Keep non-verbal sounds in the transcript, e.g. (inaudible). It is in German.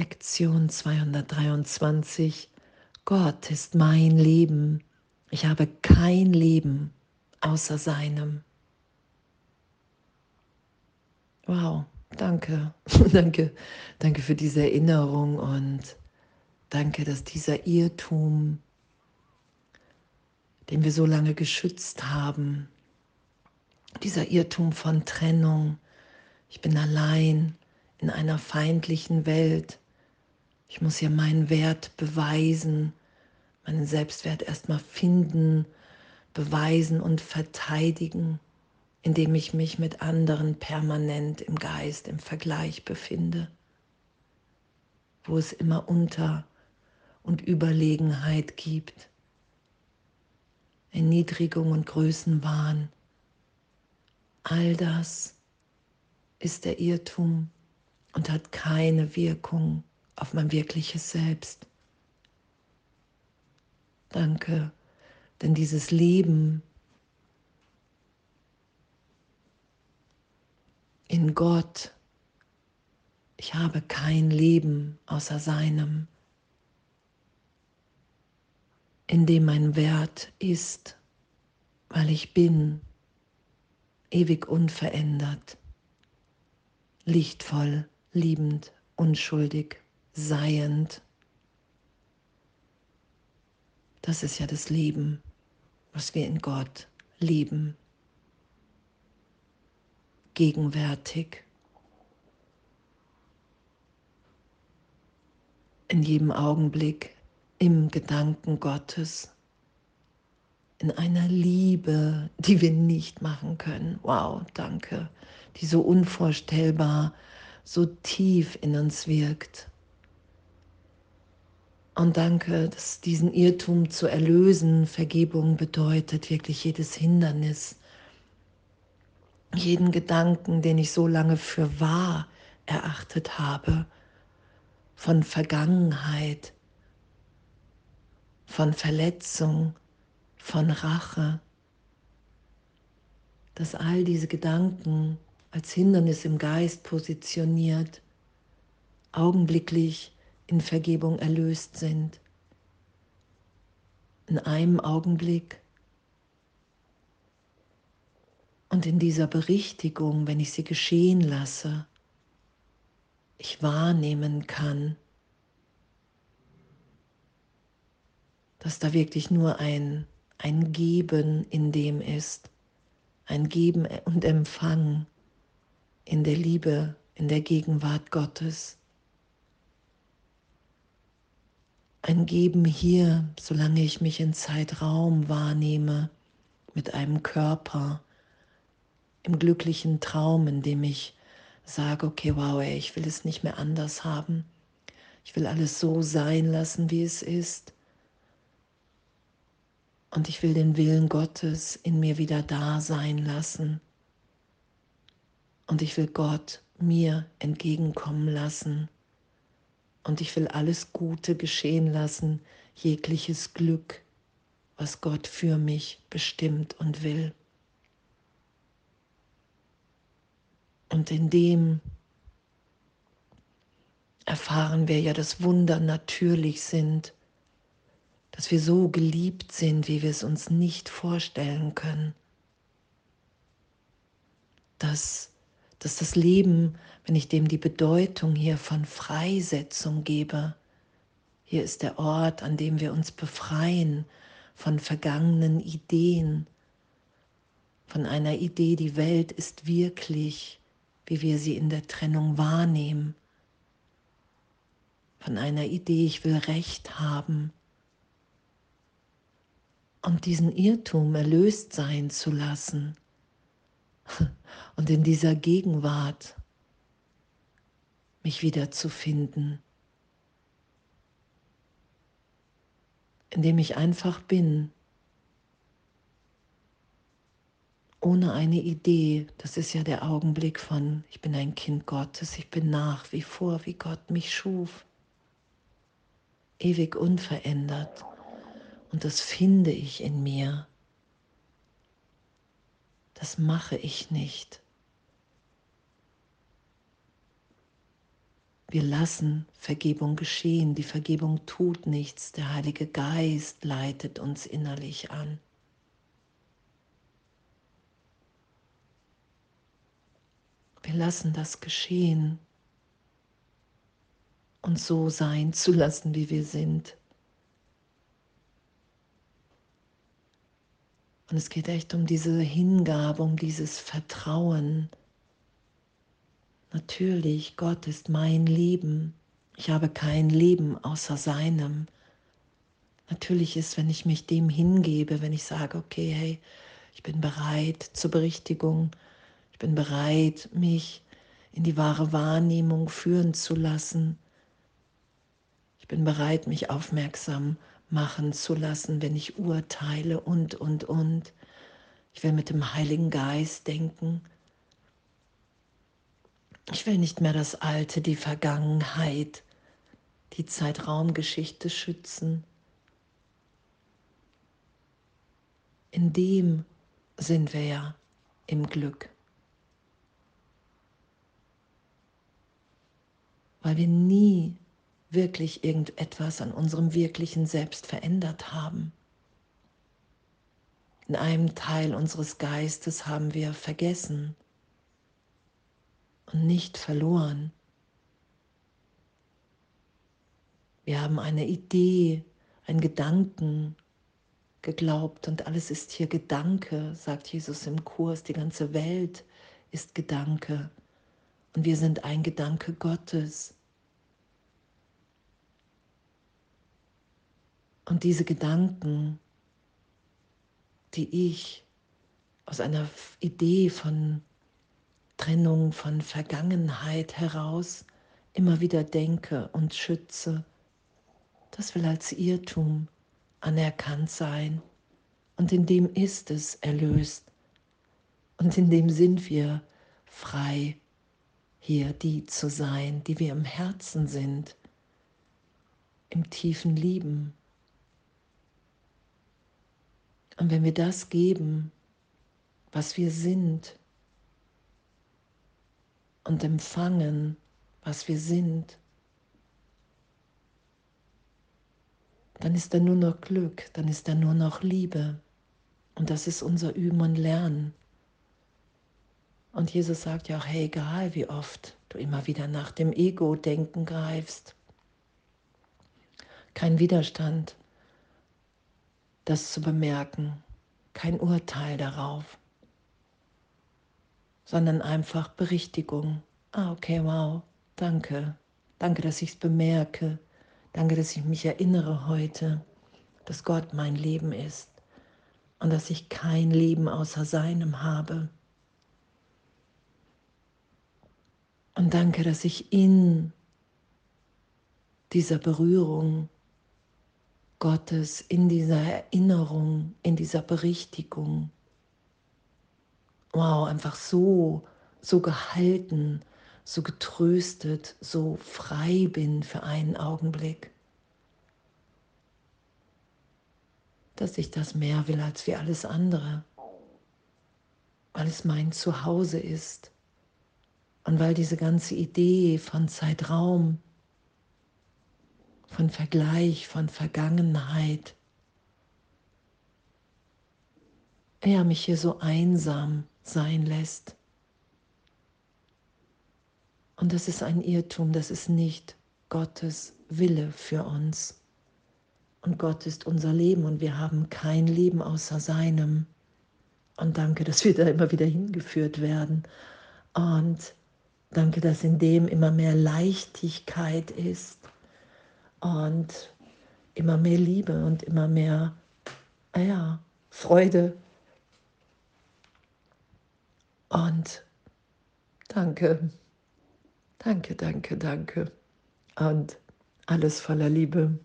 Lektion 223. Gott ist mein Leben. Ich habe kein Leben außer seinem. Wow, danke, (laughs) danke, danke für diese Erinnerung und danke, dass dieser Irrtum, den wir so lange geschützt haben, dieser Irrtum von Trennung, ich bin allein in einer feindlichen Welt, ich muss hier meinen Wert beweisen, meinen Selbstwert erstmal finden, beweisen und verteidigen, indem ich mich mit anderen permanent im Geist, im Vergleich befinde, wo es immer Unter- und Überlegenheit gibt, Erniedrigung und Größenwahn. All das ist der Irrtum und hat keine Wirkung auf mein wirkliches Selbst. Danke, denn dieses Leben in Gott, ich habe kein Leben außer seinem, in dem mein Wert ist, weil ich bin, ewig unverändert, lichtvoll, liebend, unschuldig, seiend. Das ist ja das Leben, was wir in Gott lieben. Gegenwärtig. In jedem Augenblick im Gedanken Gottes. In einer Liebe, die wir nicht machen können. Wow, danke. Die so unvorstellbar, so tief in uns wirkt. Und danke, dass diesen Irrtum zu erlösen, Vergebung bedeutet wirklich jedes Hindernis, jeden Gedanken, den ich so lange für wahr erachtet habe, von Vergangenheit, von Verletzung, von Rache, dass all diese Gedanken als Hindernis im Geist positioniert, augenblicklich in Vergebung erlöst sind. In einem Augenblick. Und in dieser Berichtigung, wenn ich sie geschehen lasse, ich wahrnehmen kann, dass da wirklich nur ein, ein Geben in dem ist, ein Geben und Empfangen in der Liebe, in der Gegenwart Gottes. Ein Geben hier, solange ich mich in Zeitraum wahrnehme, mit einem Körper, im glücklichen Traum, in dem ich sage, okay, wow, ey, ich will es nicht mehr anders haben. Ich will alles so sein lassen, wie es ist. Und ich will den Willen Gottes in mir wieder da sein lassen. Und ich will Gott mir entgegenkommen lassen. Und ich will alles Gute geschehen lassen, jegliches Glück, was Gott für mich bestimmt und will. Und in dem erfahren wir ja, dass Wunder natürlich sind, dass wir so geliebt sind, wie wir es uns nicht vorstellen können, dass, dass das Leben wenn ich dem die Bedeutung hier von Freisetzung gebe. Hier ist der Ort, an dem wir uns befreien von vergangenen Ideen, von einer Idee, die Welt ist wirklich, wie wir sie in der Trennung wahrnehmen, von einer Idee, ich will Recht haben und diesen Irrtum erlöst sein zu lassen (laughs) und in dieser Gegenwart mich wiederzufinden, indem ich einfach bin, ohne eine Idee. Das ist ja der Augenblick von, ich bin ein Kind Gottes, ich bin nach wie vor, wie Gott mich schuf, ewig unverändert. Und das finde ich in mir. Das mache ich nicht. Wir lassen Vergebung geschehen. Die Vergebung tut nichts. Der Heilige Geist leitet uns innerlich an. Wir lassen das geschehen, uns so sein zu lassen, wie wir sind. Und es geht echt um diese Hingabe, um dieses Vertrauen. Natürlich, Gott ist mein Leben. Ich habe kein Leben außer seinem. Natürlich ist, wenn ich mich dem hingebe, wenn ich sage, okay, hey, ich bin bereit zur Berichtigung, ich bin bereit, mich in die wahre Wahrnehmung führen zu lassen. Ich bin bereit, mich aufmerksam machen zu lassen, wenn ich urteile und, und, und. Ich will mit dem Heiligen Geist denken. Ich will nicht mehr das Alte, die Vergangenheit, die Zeitraumgeschichte schützen. In dem sind wir ja im Glück. Weil wir nie wirklich irgendetwas an unserem wirklichen Selbst verändert haben. In einem Teil unseres Geistes haben wir vergessen und nicht verloren. Wir haben eine Idee, einen Gedanken geglaubt und alles ist hier Gedanke, sagt Jesus im Kurs. Die ganze Welt ist Gedanke und wir sind ein Gedanke Gottes. Und diese Gedanken, die ich aus einer Idee von Trennung, von Vergangenheit heraus immer wieder denke und schütze, das will als Irrtum anerkannt sein. Und in dem ist es erlöst. Und in dem sind wir frei, hier die zu sein, die wir im Herzen sind, im tiefen Lieben. Und wenn wir das geben, was wir sind, und empfangen, was wir sind, dann ist da nur noch Glück, dann ist da nur noch Liebe. Und das ist unser Üben und Lernen. Und Jesus sagt ja auch, hey, egal wie oft du immer wieder nach dem Ego-Denken greifst, kein Widerstand, das zu bemerken, kein Urteil darauf, sondern einfach Berichtigung. Ah, okay, wow, danke. Danke, dass ich es bemerke. Danke, dass ich mich erinnere heute, dass Gott mein Leben ist und dass ich kein Leben außer seinem habe. Und danke, dass ich in dieser Berührung Gottes, in dieser Erinnerung, in dieser Berichtigung, wow, einfach so, so gehalten, so getröstet, so frei bin für einen Augenblick, dass ich das mehr will als wie alles andere, weil es mein Zuhause ist. Und weil diese ganze Idee von Zeitraum, von Vergleich, von Vergangenheit, er mich hier so einsam sein lässt. Und das ist ein Irrtum, das ist nicht Gottes Wille für uns. Und Gott ist unser Leben und wir haben kein Leben außer seinem. Und danke, dass wir da immer wieder hingeführt werden. Und danke, dass in dem immer mehr Leichtigkeit ist und immer mehr Liebe und immer mehr ah ja, Freude und danke, danke, danke, danke. Und alles voller Liebe.